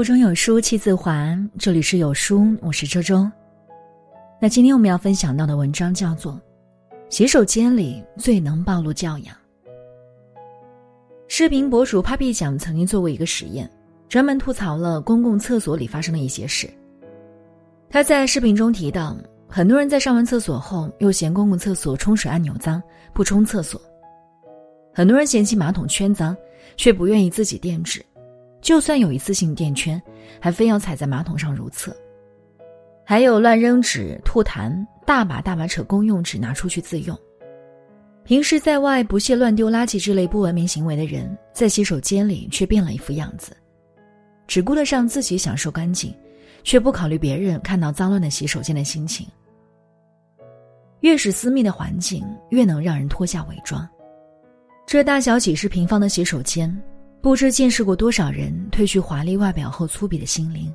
腹中有书气自华，这里是有书，我是周周。那今天我们要分享到的文章叫做《洗手间里最能暴露教养》。视频博主 Papi 酱曾经做过一个实验，专门吐槽了公共厕所里发生的一些事。他在视频中提到，很多人在上完厕所后又嫌公共厕所冲水按钮脏，不冲厕所；很多人嫌弃马桶圈脏，却不愿意自己垫纸。就算有一次性垫圈，还非要踩在马桶上如厕。还有乱扔纸、吐痰、大把大把扯公用纸拿出去自用。平时在外不屑乱丢垃圾之类不文明行为的人，在洗手间里却变了一副样子，只顾得上自己享受干净，却不考虑别人看到脏乱的洗手间的心情。越是私密的环境，越能让人脱下伪装。这大小几十平方的洗手间。不知见识过多少人褪去华丽外表后粗鄙的心灵。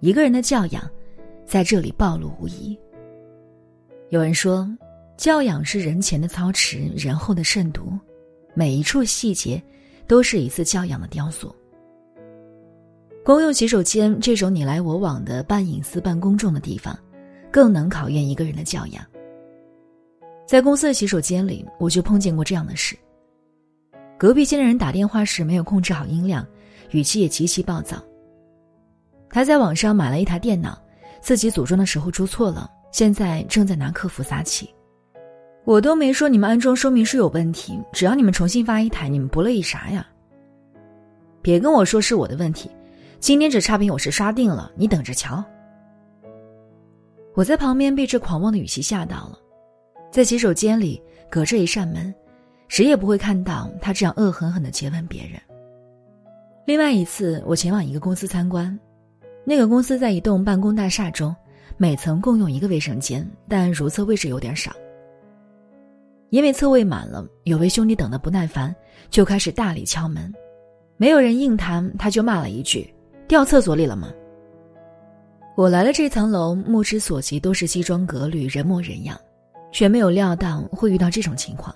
一个人的教养，在这里暴露无遗。有人说，教养是人前的操持，人后的慎独，每一处细节，都是一次教养的雕塑。公用洗手间这种你来我往的半隐私半公众的地方，更能考验一个人的教养。在公司的洗手间里，我就碰见过这样的事。隔壁间的人打电话时没有控制好音量，语气也极其暴躁。他在网上买了一台电脑，自己组装的时候出错了，现在正在拿客服撒气。我都没说你们安装说明书有问题，只要你们重新发一台，你们不乐意啥呀？别跟我说是我的问题，今天这差评我是刷定了，你等着瞧。我在旁边被这狂妄的语气吓到了，在洗手间里隔着一扇门。谁也不会看到他这样恶狠狠的诘问别人。另外一次，我前往一个公司参观，那个公司在一栋办公大厦中，每层共用一个卫生间，但如厕位置有点少。因为厕位满了，有位兄弟等得不耐烦，就开始大力敲门，没有人应他，他就骂了一句：“掉厕所里了吗？”我来了这层楼，目之所及都是西装革履、人模人样，却没有料到会遇到这种情况。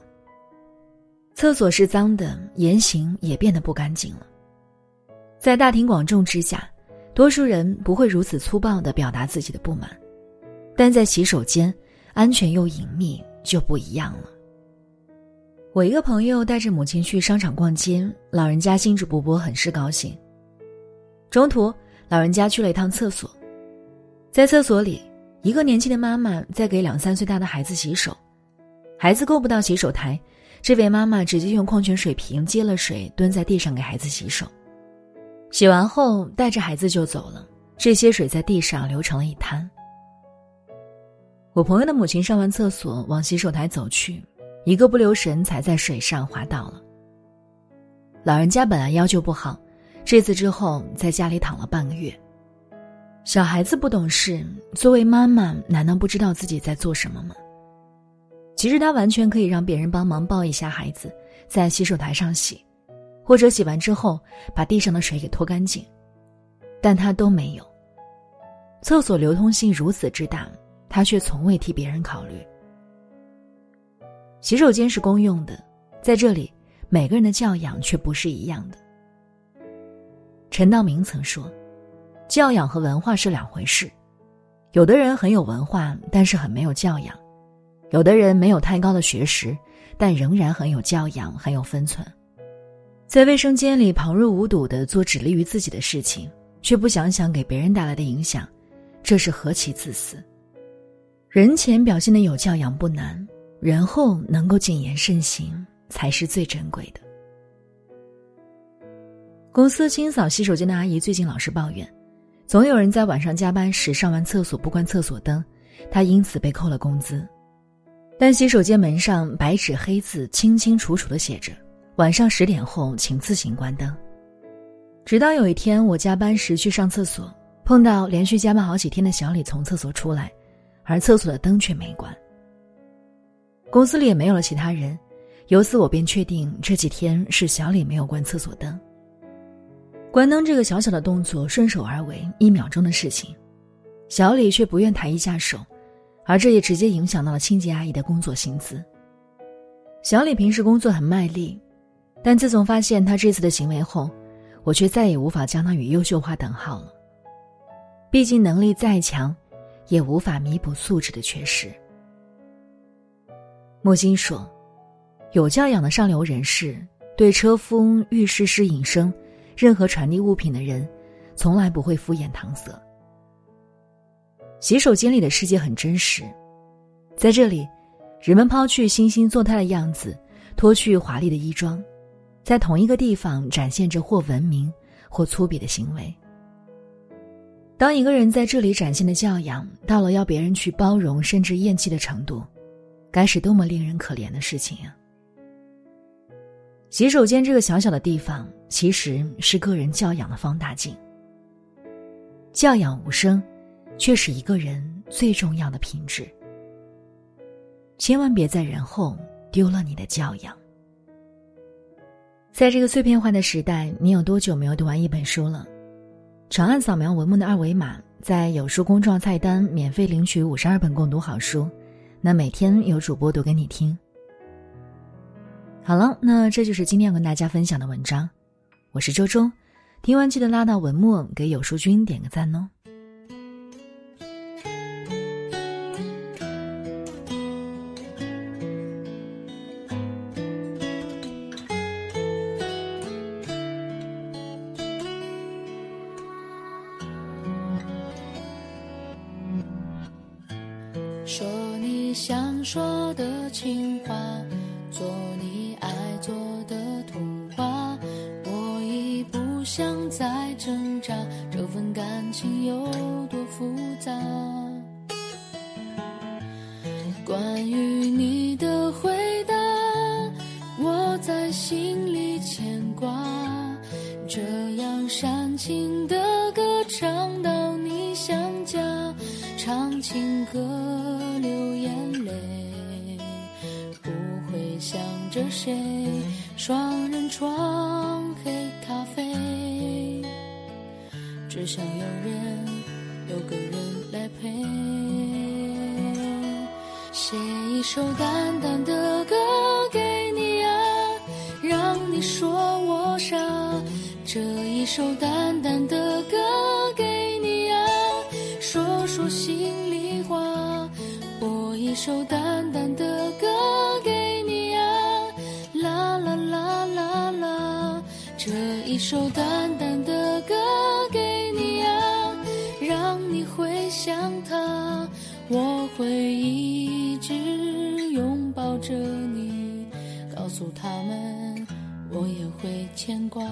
厕所是脏的，言行也变得不干净了。在大庭广众之下，多数人不会如此粗暴的表达自己的不满，但在洗手间，安全又隐秘就不一样了。我一个朋友带着母亲去商场逛街，老人家兴致勃勃，很是高兴。中途，老人家去了一趟厕所，在厕所里，一个年轻的妈妈在给两三岁大的孩子洗手，孩子够不到洗手台。这位妈妈直接用矿泉水瓶接了水，蹲在地上给孩子洗手。洗完后，带着孩子就走了。这些水在地上流成了一滩。我朋友的母亲上完厕所往洗手台走去，一个不留神踩在水上滑倒了。老人家本来腰就不好，这次之后在家里躺了半个月。小孩子不懂事，作为妈妈难道不知道自己在做什么吗？其实他完全可以让别人帮忙抱一下孩子，在洗手台上洗，或者洗完之后把地上的水给拖干净，但他都没有。厕所流通性如此之大，他却从未替别人考虑。洗手间是公用的，在这里每个人的教养却不是一样的。陈道明曾说：“教养和文化是两回事，有的人很有文化，但是很没有教养。”有的人没有太高的学识，但仍然很有教养，很有分寸，在卫生间里旁若无睹的做只利于自己的事情，却不想想给别人带来的影响，这是何其自私！人前表现的有教养不难，人后能够谨言慎行才是最珍贵的。公司清扫洗手间的阿姨最近老是抱怨，总有人在晚上加班时上完厕所不关厕所灯，她因此被扣了工资。但洗手间门上白纸黑字清清楚楚的写着：“晚上十点后请自行关灯。”直到有一天，我加班时去上厕所，碰到连续加班好几天的小李从厕所出来，而厕所的灯却没关。公司里也没有了其他人，由此我便确定这几天是小李没有关厕所灯。关灯这个小小的动作顺手而为，一秒钟的事情，小李却不愿抬一下手。而这也直接影响到了清洁阿姨的工作薪资。小李平时工作很卖力，但自从发现他这次的行为后，我却再也无法将他与优秀画等号了。毕竟能力再强，也无法弥补素质的缺失。莫金说：“有教养的上流人士，对车夫、浴室师、引生，任何传递物品的人，从来不会敷衍搪塞。洗手间里的世界很真实，在这里，人们抛去惺惺作态的样子，脱去华丽的衣装，在同一个地方展现着或文明或粗鄙的行为。当一个人在这里展现的教养，到了要别人去包容甚至厌弃的程度。”该是多么令人可怜的事情啊！洗手间这个小小的地方，其实是个人教养的放大镜。教养无声，却是一个人最重要的品质。千万别在人后丢了你的教养。在这个碎片化的时代，你有多久没有读完一本书了？长按扫描文末的二维码，在有书公众号菜单免费领取五十二本共读好书。那每天有主播读给你听。好了，那这就是今天要跟大家分享的文章。我是周周，听完记得拉到文末给有书君点个赞哦。说你想说的情话，做你爱做的童话。我已不想再挣扎，这份感情有多复杂？关于你的回着谁？双人床，黑咖啡，只想有人，有个人来陪。写一首淡淡的歌给你啊，让你说我傻。这一首淡淡的歌给你啊，说说心里话。播一首淡淡的首淡淡的歌给你啊，让你回想他，我会一直拥抱着你，告诉他们我也会牵挂。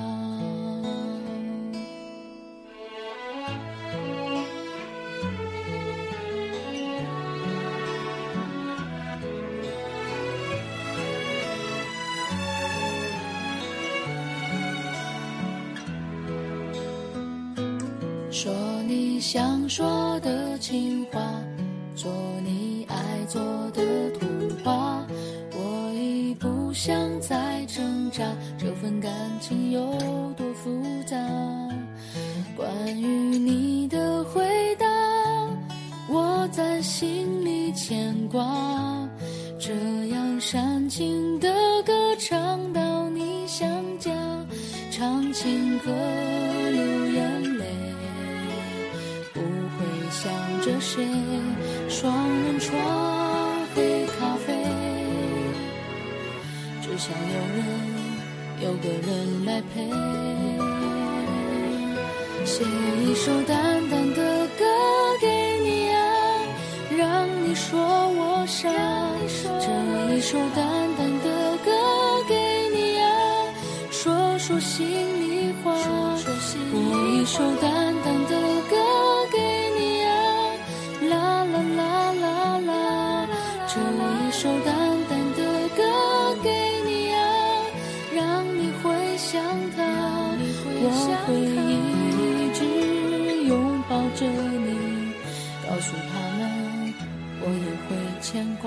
想说的情话，做你爱做的童话。我已不想再挣扎，这份感情有多复杂？关于你的回答，我在心里牵挂。这样煽情的歌唱到你想家，唱情歌。着些？双人床，黑咖啡，只想有人，有个人来陪。写一首淡淡的歌给你啊，让你说我傻。这一首淡淡的歌给你啊，说说心里话。播一首淡想他，我会一直拥抱着你，告诉他们我也会牵挂。